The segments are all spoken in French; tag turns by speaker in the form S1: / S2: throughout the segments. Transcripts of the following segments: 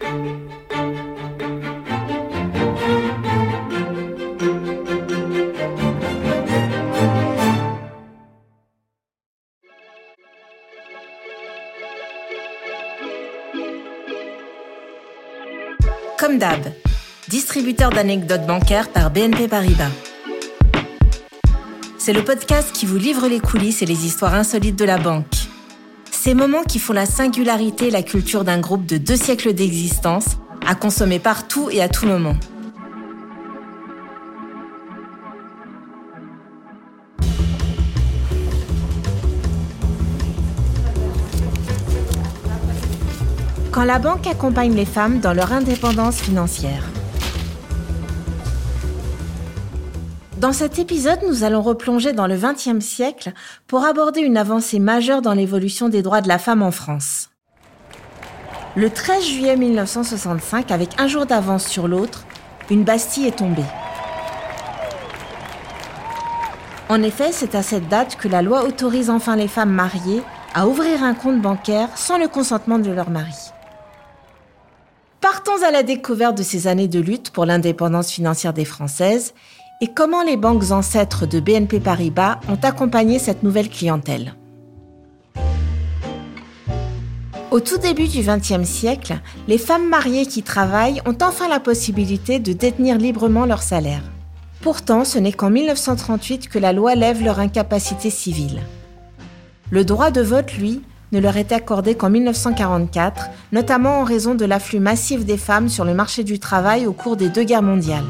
S1: Comme d'hab, distributeur d'anecdotes bancaires par BNP Paribas. C'est le podcast qui vous livre les coulisses et les histoires insolites de la banque. Ces moments qui font la singularité et la culture d'un groupe de deux siècles d'existence, à consommer partout et à tout moment. quand la banque accompagne les femmes dans leur indépendance financière. Dans cet épisode, nous allons replonger dans le XXe siècle pour aborder une avancée majeure dans l'évolution des droits de la femme en France. Le 13 juillet 1965, avec un jour d'avance sur l'autre, une Bastille est tombée. En effet, c'est à cette date que la loi autorise enfin les femmes mariées à ouvrir un compte bancaire sans le consentement de leur mari. Partons à la découverte de ces années de lutte pour l'indépendance financière des Françaises et comment les banques ancêtres de BNP Paribas ont accompagné cette nouvelle clientèle. Au tout début du XXe siècle, les femmes mariées qui travaillent ont enfin la possibilité de détenir librement leur salaire. Pourtant, ce n'est qu'en 1938 que la loi lève leur incapacité civile. Le droit de vote, lui, ne leur est accordé qu'en 1944, notamment en raison de l'afflux massif des femmes sur le marché du travail au cours des deux guerres mondiales.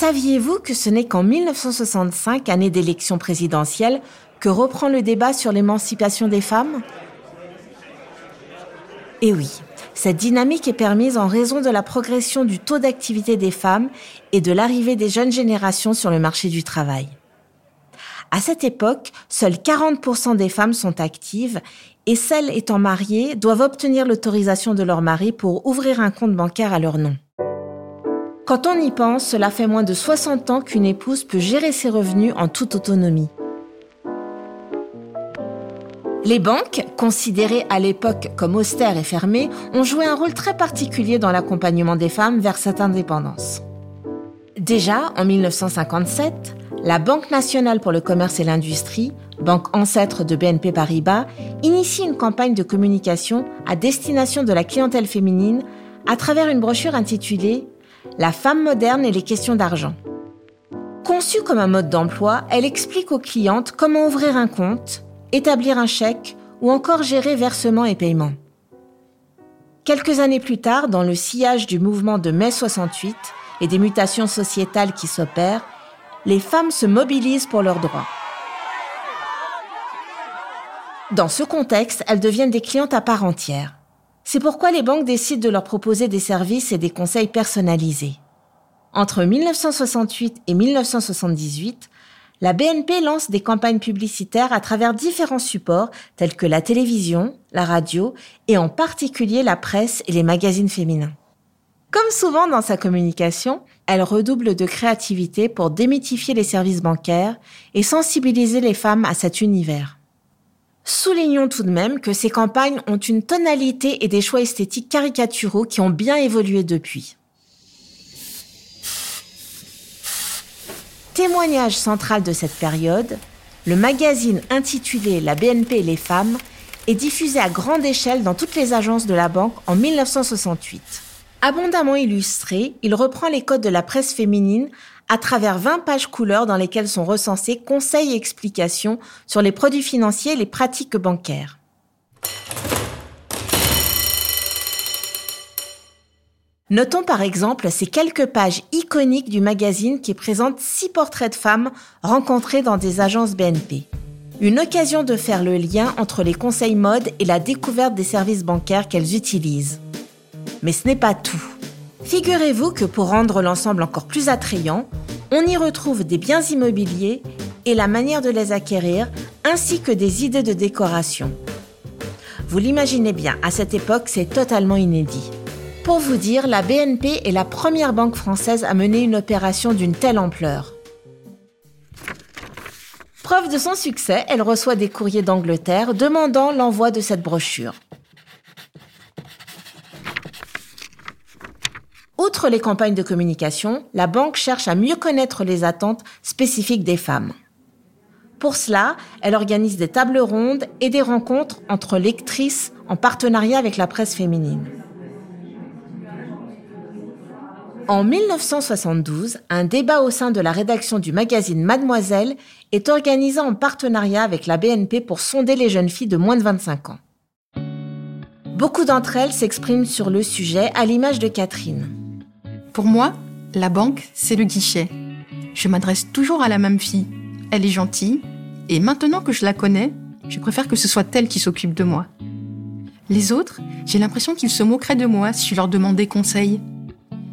S1: Saviez-vous que ce n'est qu'en 1965, année d'élection présidentielle, que reprend le débat sur l'émancipation des femmes? Eh oui, cette dynamique est permise en raison de la progression du taux d'activité des femmes et de l'arrivée des jeunes générations sur le marché du travail. À cette époque, seuls 40% des femmes sont actives et celles étant mariées doivent obtenir l'autorisation de leur mari pour ouvrir un compte bancaire à leur nom. Quand on y pense, cela fait moins de 60 ans qu'une épouse peut gérer ses revenus en toute autonomie. Les banques, considérées à l'époque comme austères et fermées, ont joué un rôle très particulier dans l'accompagnement des femmes vers cette indépendance. Déjà, en 1957, la Banque nationale pour le commerce et l'industrie, banque ancêtre de BNP Paribas, initie une campagne de communication à destination de la clientèle féminine à travers une brochure intitulée La femme moderne et les questions d'argent. Conçue comme un mode d'emploi, elle explique aux clientes comment ouvrir un compte, établir un chèque ou encore gérer versement et paiement. Quelques années plus tard, dans le sillage du mouvement de mai 68 et des mutations sociétales qui s'opèrent, les femmes se mobilisent pour leurs droits. Dans ce contexte, elles deviennent des clientes à part entière. C'est pourquoi les banques décident de leur proposer des services et des conseils personnalisés. Entre 1968 et 1978, la BNP lance des campagnes publicitaires à travers différents supports tels que la télévision, la radio et en particulier la presse et les magazines féminins. Comme souvent dans sa communication, elle redouble de créativité pour démythifier les services bancaires et sensibiliser les femmes à cet univers. Soulignons tout de même que ces campagnes ont une tonalité et des choix esthétiques caricaturaux qui ont bien évolué depuis. Témoignage central de cette période, le magazine intitulé La BNP et les femmes est diffusé à grande échelle dans toutes les agences de la banque en 1968. Abondamment illustré, il reprend les codes de la presse féminine à travers 20 pages couleurs dans lesquelles sont recensés conseils et explications sur les produits financiers et les pratiques bancaires. Notons par exemple ces quelques pages iconiques du magazine qui présentent six portraits de femmes rencontrées dans des agences BNP. Une occasion de faire le lien entre les conseils mode et la découverte des services bancaires qu'elles utilisent. Mais ce n'est pas tout. Figurez-vous que pour rendre l'ensemble encore plus attrayant, on y retrouve des biens immobiliers et la manière de les acquérir, ainsi que des idées de décoration. Vous l'imaginez bien, à cette époque, c'est totalement inédit. Pour vous dire, la BNP est la première banque française à mener une opération d'une telle ampleur. Preuve de son succès, elle reçoit des courriers d'Angleterre demandant l'envoi de cette brochure. Outre les campagnes de communication, la banque cherche à mieux connaître les attentes spécifiques des femmes. Pour cela, elle organise des tables rondes et des rencontres entre lectrices en partenariat avec la presse féminine. En 1972, un débat au sein de la rédaction du magazine Mademoiselle est organisé en partenariat avec la BNP pour sonder les jeunes filles de moins de 25 ans. Beaucoup d'entre elles s'expriment sur le sujet à l'image de Catherine.
S2: Pour moi, la banque, c'est le guichet. Je m'adresse toujours à la même fille. Elle est gentille, et maintenant que je la connais, je préfère que ce soit elle qui s'occupe de moi. Les autres, j'ai l'impression qu'ils se moqueraient de moi si je leur demandais conseil.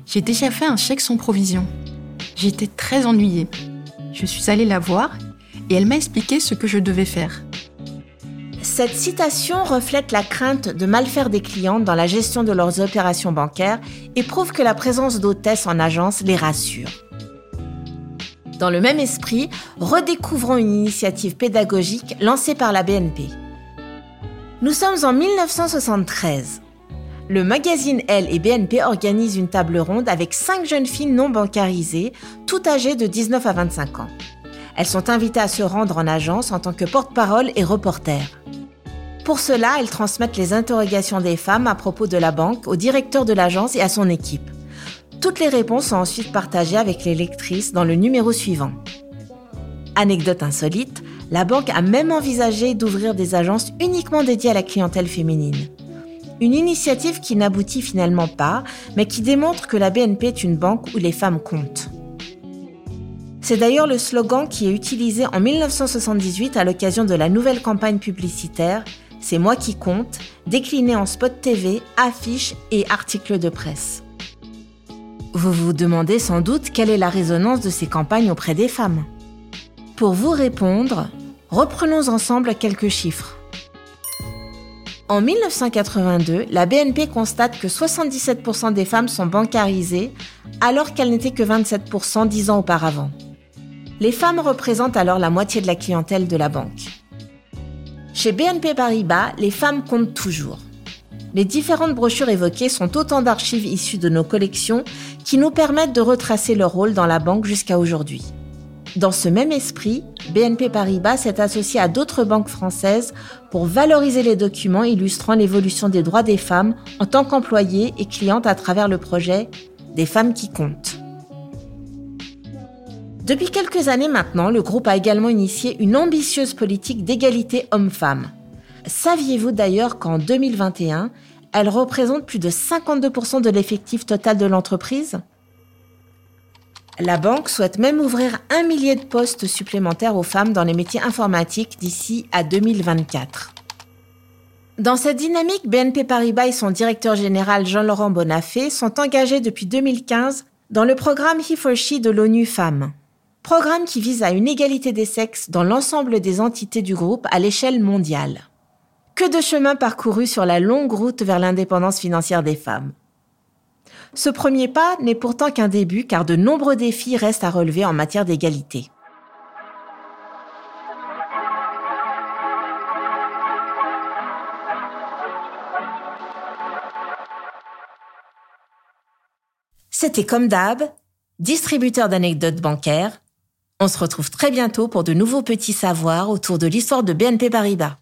S2: J'ai déjà fait un chèque sans provision. J'étais très ennuyée. Je suis allée la voir et elle m'a expliqué ce que je devais faire.
S1: Cette citation reflète la crainte de mal faire des clientes dans la gestion de leurs opérations bancaires et prouve que la présence d'hôtesses en agence les rassure. Dans le même esprit, redécouvrons une initiative pédagogique lancée par la BNP. Nous sommes en 1973 le magazine Elle et BNP organisent une table ronde avec cinq jeunes filles non bancarisées, toutes âgées de 19 à 25 ans. Elles sont invitées à se rendre en agence en tant que porte-parole et reporter. Pour cela, elles transmettent les interrogations des femmes à propos de la banque au directeur de l'agence et à son équipe. Toutes les réponses sont ensuite partagées avec les lectrices dans le numéro suivant. Anecdote insolite, la banque a même envisagé d'ouvrir des agences uniquement dédiées à la clientèle féminine. Une initiative qui n'aboutit finalement pas, mais qui démontre que la BNP est une banque où les femmes comptent. C'est d'ailleurs le slogan qui est utilisé en 1978 à l'occasion de la nouvelle campagne publicitaire C'est moi qui compte, décliné en spot TV, affiches et articles de presse. Vous vous demandez sans doute quelle est la résonance de ces campagnes auprès des femmes. Pour vous répondre, reprenons ensemble quelques chiffres. En 1982, la BNP constate que 77% des femmes sont bancarisées, alors qu'elles n'étaient que 27% dix ans auparavant. Les femmes représentent alors la moitié de la clientèle de la banque. Chez BNP Paribas, les femmes comptent toujours. Les différentes brochures évoquées sont autant d'archives issues de nos collections qui nous permettent de retracer leur rôle dans la banque jusqu'à aujourd'hui. Dans ce même esprit, BNP Paribas s'est associé à d'autres banques françaises pour valoriser les documents illustrant l'évolution des droits des femmes en tant qu'employées et clientes à travers le projet Des femmes qui comptent. Depuis quelques années maintenant, le groupe a également initié une ambitieuse politique d'égalité homme-femme. Saviez-vous d'ailleurs qu'en 2021, elle représente plus de 52% de l'effectif total de l'entreprise? La banque souhaite même ouvrir un millier de postes supplémentaires aux femmes dans les métiers informatiques d'ici à 2024. Dans cette dynamique, BNP Paribas et son directeur général Jean-Laurent Bonafé sont engagés depuis 2015 dans le programme He for She de l'ONU Femmes. Programme qui vise à une égalité des sexes dans l'ensemble des entités du groupe à l'échelle mondiale. Que de chemin parcouru sur la longue route vers l'indépendance financière des femmes. Ce premier pas n'est pourtant qu'un début car de nombreux défis restent à relever en matière d'égalité. C'était comme d'hab, distributeur d'anecdotes bancaires. On se retrouve très bientôt pour de nouveaux petits savoirs autour de l'histoire de BNP Paribas.